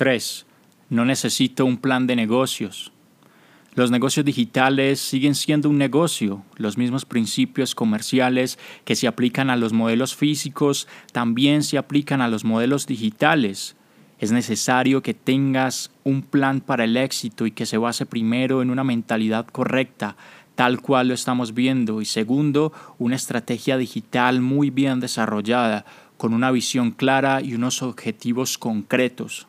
3. No necesito un plan de negocios. Los negocios digitales siguen siendo un negocio. Los mismos principios comerciales que se aplican a los modelos físicos también se aplican a los modelos digitales. Es necesario que tengas un plan para el éxito y que se base primero en una mentalidad correcta, tal cual lo estamos viendo, y segundo, una estrategia digital muy bien desarrollada, con una visión clara y unos objetivos concretos.